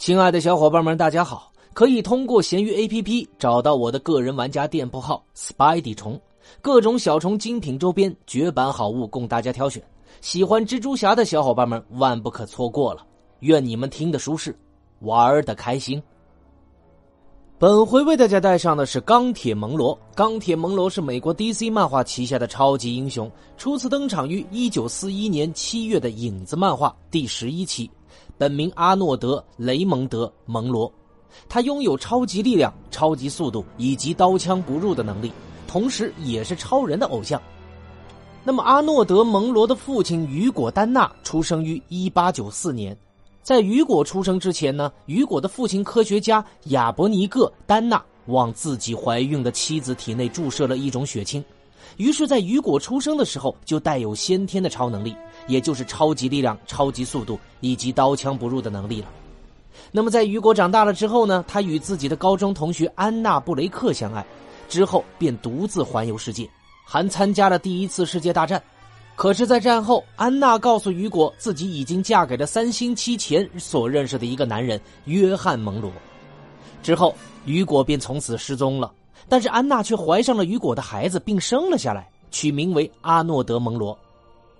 亲爱的小伙伴们，大家好！可以通过闲鱼 APP 找到我的个人玩家店铺号 Spidey 虫，各种小虫精品周边、绝版好物供大家挑选。喜欢蜘蛛侠的小伙伴们万不可错过了。愿你们听得舒适，玩的开心。本回为大家带上的是钢铁蒙罗。钢铁蒙罗是美国 DC 漫画旗下的超级英雄，初次登场于1941年7月的《影子》漫画第十一期。本名阿诺德·雷蒙德·蒙罗，他拥有超级力量、超级速度以及刀枪不入的能力，同时也是超人的偶像。那么，阿诺德·蒙罗的父亲雨果·丹纳出生于1894年。在雨果出生之前呢，雨果的父亲科学家亚伯尼各·丹纳往自己怀孕的妻子体内注射了一种血清。于是，在雨果出生的时候，就带有先天的超能力，也就是超级力量、超级速度以及刀枪不入的能力了。那么，在雨果长大了之后呢？他与自己的高中同学安娜·布雷克相爱，之后便独自环游世界，还参加了第一次世界大战。可是，在战后，安娜告诉雨果，自己已经嫁给了三星期前所认识的一个男人约翰·蒙罗。之后，雨果便从此失踪了。但是安娜却怀上了雨果的孩子，并生了下来，取名为阿诺德·蒙罗。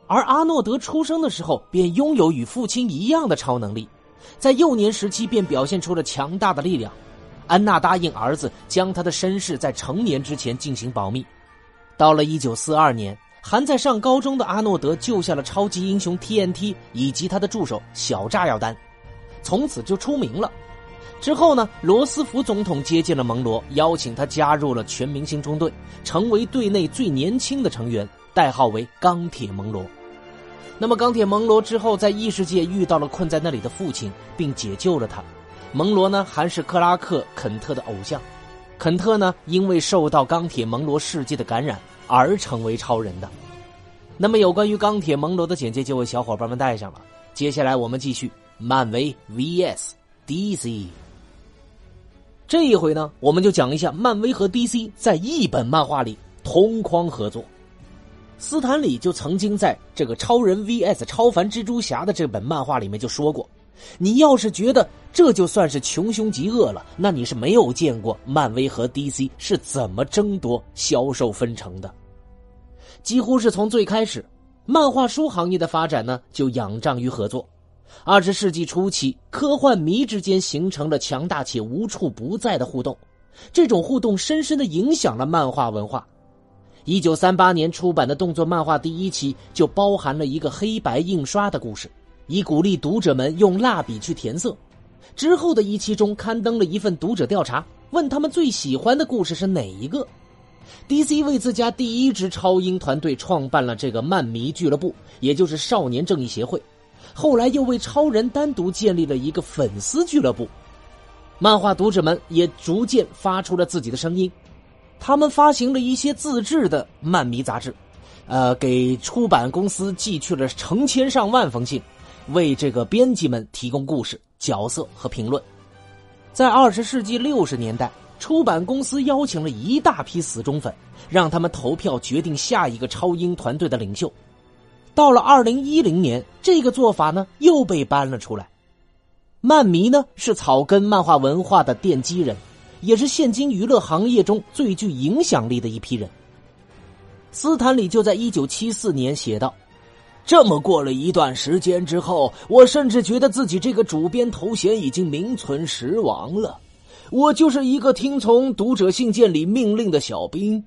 而阿诺德出生的时候便拥有与父亲一样的超能力，在幼年时期便表现出了强大的力量。安娜答应儿子将他的身世在成年之前进行保密。到了1942年，还在上高中的阿诺德救下了超级英雄 TNT 以及他的助手小炸药丹，从此就出名了。之后呢，罗斯福总统接见了蒙罗，邀请他加入了全明星中队，成为队内最年轻的成员，代号为钢铁蒙罗。那么，钢铁蒙罗之后在异世界遇到了困在那里的父亲，并解救了他。蒙罗呢，还是克拉克·肯特的偶像。肯特呢，因为受到钢铁蒙罗世界的感染而成为超人的。那么，有关于钢铁蒙罗的简介就为小伙伴们带上了。接下来我们继续漫威 VS DC。这一回呢，我们就讲一下漫威和 DC 在一本漫画里同框合作。斯坦李就曾经在这个《超人 VS 超凡蜘蛛侠》的这本漫画里面就说过：“你要是觉得这就算是穷凶极恶了，那你是没有见过漫威和 DC 是怎么争夺销售分成的。几乎是从最开始，漫画书行业的发展呢，就仰仗于合作。”二十世纪初期，科幻迷之间形成了强大且无处不在的互动，这种互动深深的影响了漫画文化。一九三八年出版的动作漫画第一期就包含了一个黑白印刷的故事，以鼓励读者们用蜡笔去填色。之后的一期中刊登了一份读者调查，问他们最喜欢的故事是哪一个。DC 为自家第一支超英团队创办了这个漫迷俱乐部，也就是少年正义协会。后来又为超人单独建立了一个粉丝俱乐部，漫画读者们也逐渐发出了自己的声音，他们发行了一些自制的漫迷杂志，呃，给出版公司寄去了成千上万封信，为这个编辑们提供故事、角色和评论。在二十世纪六十年代，出版公司邀请了一大批死忠粉，让他们投票决定下一个超英团队的领袖。到了二零一零年，这个做法呢又被搬了出来。漫迷呢是草根漫画文化的奠基人，也是现今娱乐行业中最具影响力的一批人。斯坦李就在一九七四年写道：“这么过了一段时间之后，我甚至觉得自己这个主编头衔已经名存实亡了。我就是一个听从读者信件里命令的小兵。”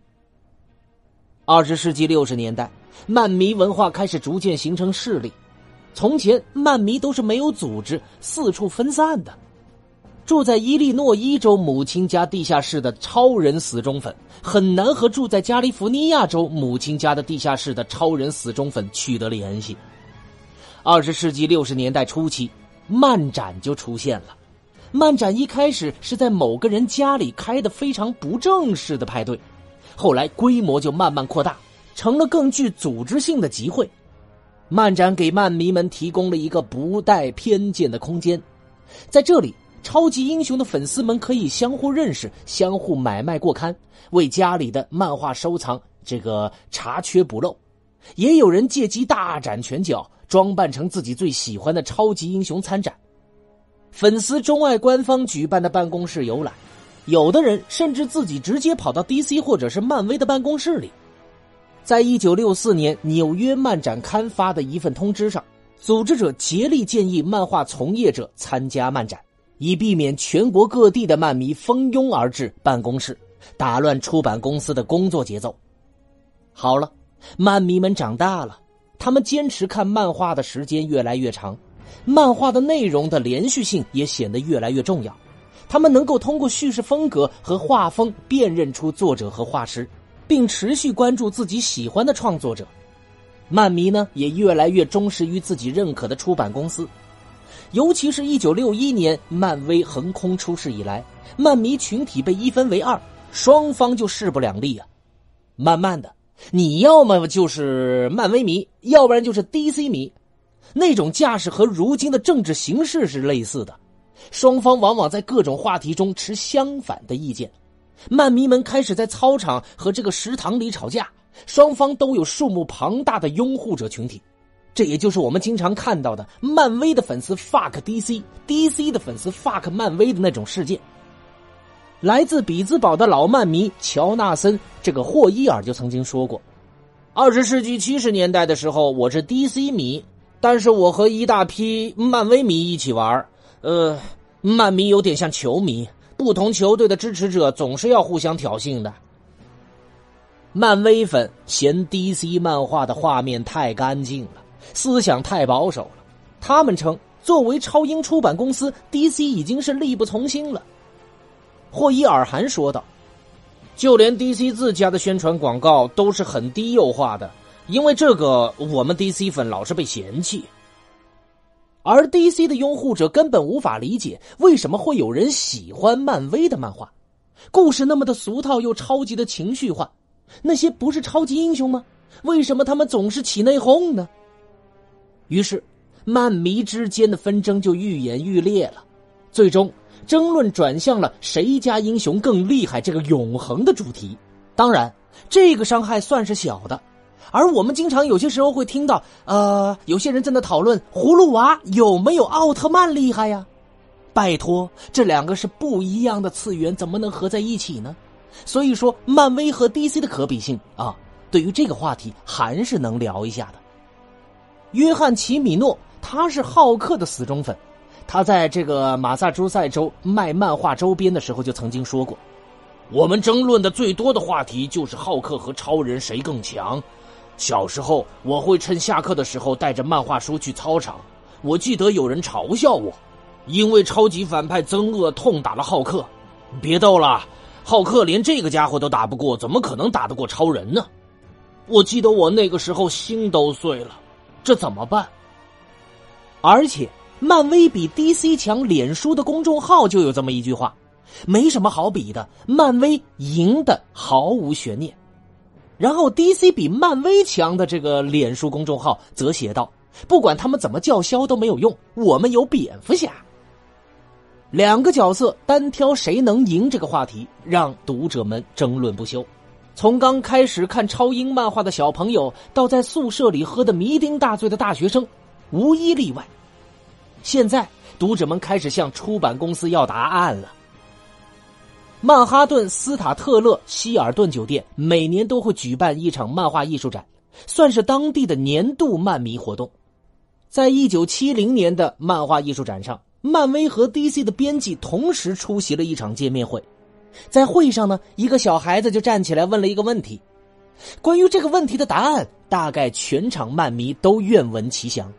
二十世纪六十年代。漫迷文化开始逐渐形成势力。从前，漫迷都是没有组织、四处分散的。住在伊利诺伊州母亲家地下室的超人死忠粉，很难和住在加利福尼亚州母亲家的地下室的超人死忠粉取得联系。二十世纪六十年代初期，漫展就出现了。漫展一开始是在某个人家里开的非常不正式的派对，后来规模就慢慢扩大。成了更具组织性的集会，漫展给漫迷们提供了一个不带偏见的空间，在这里，超级英雄的粉丝们可以相互认识、相互买卖过刊，为家里的漫画收藏这个查缺补漏，也有人借机大展拳脚，装扮成自己最喜欢的超级英雄参展。粉丝钟爱官方举办的办公室游览，有的人甚至自己直接跑到 DC 或者是漫威的办公室里。在一九六四年纽约漫展刊发的一份通知上，组织者竭力建议漫画从业者参加漫展，以避免全国各地的漫迷蜂拥而至办公室，打乱出版公司的工作节奏。好了，漫迷们长大了，他们坚持看漫画的时间越来越长，漫画的内容的连续性也显得越来越重要。他们能够通过叙事风格和画风辨认出作者和画师。并持续关注自己喜欢的创作者，漫迷呢也越来越忠实于自己认可的出版公司。尤其是一九六一年漫威横空出世以来，漫迷群体被一分为二，双方就势不两立啊。慢慢的，你要么就是漫威迷，要不然就是 DC 迷，那种架势和如今的政治形势是类似的，双方往往在各种话题中持相反的意见。漫迷们开始在操场和这个食堂里吵架，双方都有数目庞大的拥护者群体，这也就是我们经常看到的漫威的粉丝 fuck DC，DC 的粉丝 fuck 漫威的那种事件。来自比兹堡的老漫迷乔纳森这个霍伊尔就曾经说过：“二十世纪七十年代的时候，我是 DC 迷，但是我和一大批漫威迷一起玩，呃，漫迷有点像球迷。”不同球队的支持者总是要互相挑衅的。漫威粉嫌 DC 漫画的画面太干净了，思想太保守了。他们称，作为超英出版公司，DC 已经是力不从心了。霍伊尔还说道：“就连 DC 自家的宣传广告都是很低幼化的，因为这个，我们 DC 粉老是被嫌弃。”而 DC 的拥护者根本无法理解为什么会有人喜欢漫威的漫画，故事那么的俗套又超级的情绪化，那些不是超级英雄吗？为什么他们总是起内讧呢？于是，漫迷之间的纷争就愈演愈烈了，最终争论转向了谁家英雄更厉害这个永恒的主题。当然，这个伤害算是小的。而我们经常有些时候会听到，呃，有些人在那讨论葫芦娃有没有奥特曼厉害呀？拜托，这两个是不一样的次元，怎么能合在一起呢？所以说，漫威和 DC 的可比性啊，对于这个话题还是能聊一下的。约翰·齐米诺他是浩克的死忠粉，他在这个马萨诸塞州卖漫画周边的时候就曾经说过：“我们争论的最多的话题就是浩克和超人谁更强。”小时候，我会趁下课的时候带着漫画书去操场。我记得有人嘲笑我，因为超级反派憎恶痛打了浩克。别逗了，浩克连这个家伙都打不过，怎么可能打得过超人呢？我记得我那个时候心都碎了，这怎么办？而且，漫威比 DC 强，脸书的公众号就有这么一句话：没什么好比的，漫威赢的毫无悬念。然后，DC 比漫威强的这个脸书公众号则写道：“不管他们怎么叫嚣都没有用，我们有蝙蝠侠。”两个角色单挑谁能赢这个话题，让读者们争论不休。从刚开始看超英漫画的小朋友，到在宿舍里喝的酩酊大醉的大学生，无一例外。现在，读者们开始向出版公司要答案了。曼哈顿斯塔特勒希尔顿酒店每年都会举办一场漫画艺术展，算是当地的年度漫迷活动。在一九七零年的漫画艺术展上，漫威和 DC 的编辑同时出席了一场见面会。在会上呢，一个小孩子就站起来问了一个问题。关于这个问题的答案，大概全场漫迷都愿闻其详。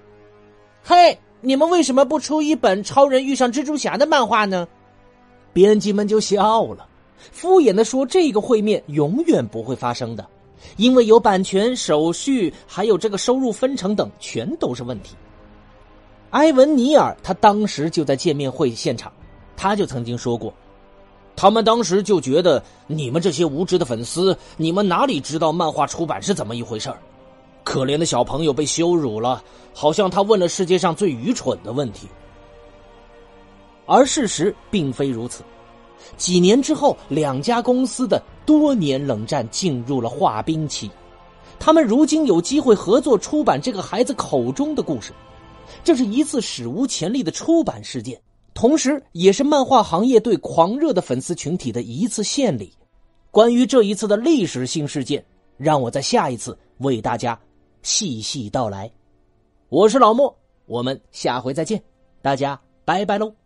嘿，你们为什么不出一本超人遇上蜘蛛侠的漫画呢？编辑们就笑了，敷衍的说：“这个会面永远不会发生的，因为有版权、手续，还有这个收入分成等，全都是问题。”埃文尼尔他当时就在见面会现场，他就曾经说过：“他们当时就觉得你们这些无知的粉丝，你们哪里知道漫画出版是怎么一回事可怜的小朋友被羞辱了，好像他问了世界上最愚蠢的问题。”而事实并非如此。几年之后，两家公司的多年冷战进入了化冰期。他们如今有机会合作出版这个孩子口中的故事，这是一次史无前例的出版事件，同时也是漫画行业对狂热的粉丝群体的一次献礼。关于这一次的历史性事件，让我在下一次为大家细细道来。我是老莫，我们下回再见，大家拜拜喽。